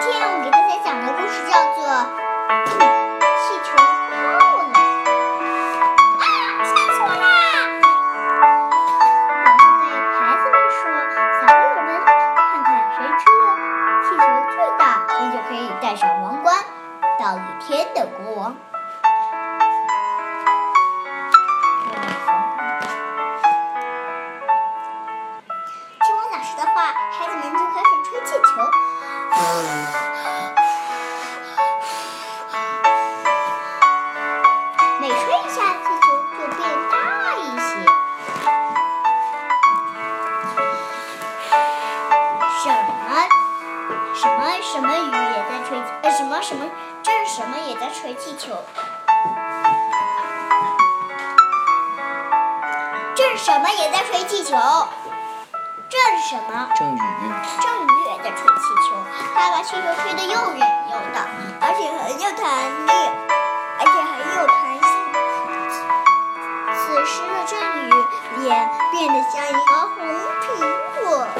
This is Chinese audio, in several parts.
今天我给大家讲的故事叫做《气球爆了》。啊，吓死我啦！老师对孩子们说：“小朋友们，看看谁吃的气球最大，谁就可以戴上王冠，当一天的国王。”听我老师的话，孩子们就开始吹气球。每吹一下，气球就变大一些。什么什么什么雨也在吹，呃，什么什么这是什么也在吹气球。这是什么也在吹气球？这是什么？郑宇，郑宇也在吹气球，他把气球吹得又远又大，而且很有弹力，而且很有弹性。此时的郑宇脸变得像一个红苹果。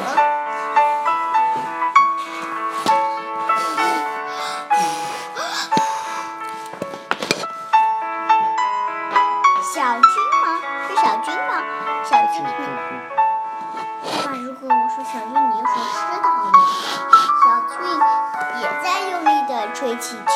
小军吗？是小军吗？小军那如果我说小俊，你又说知道了。小俊也在用力的吹气球，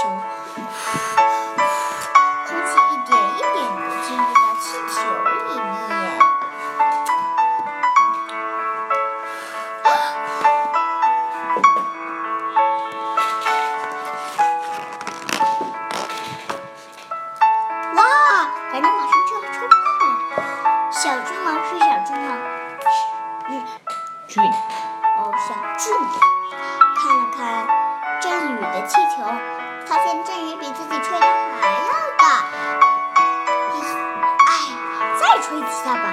吹几下吧。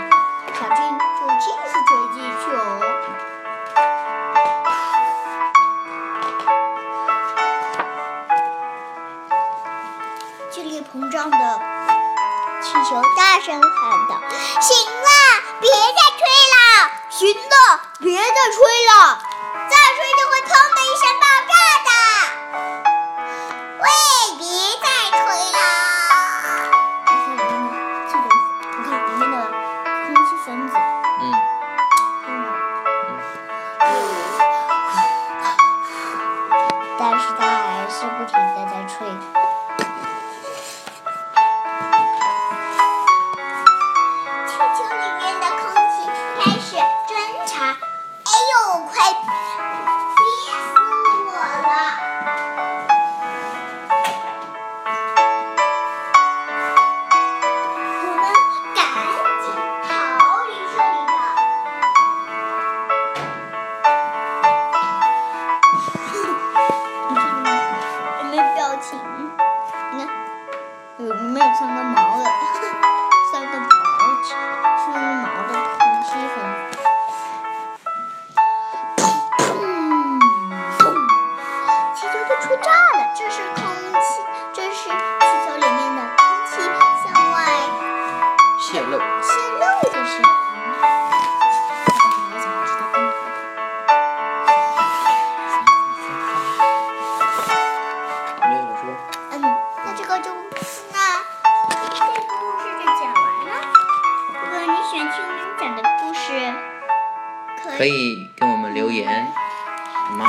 小俊就继续吹气球。剧烈膨胀的气球大声喊道：“行了，别再吹了！行了，别再吹了！空气分子，嗯，但是他还是不停的在吹。情？你看，有里面有三个毛的，三个毛，三个毛个就那这个故事就讲完了。如果你喜欢听我们讲的故事，可可以给我们留言，好吗？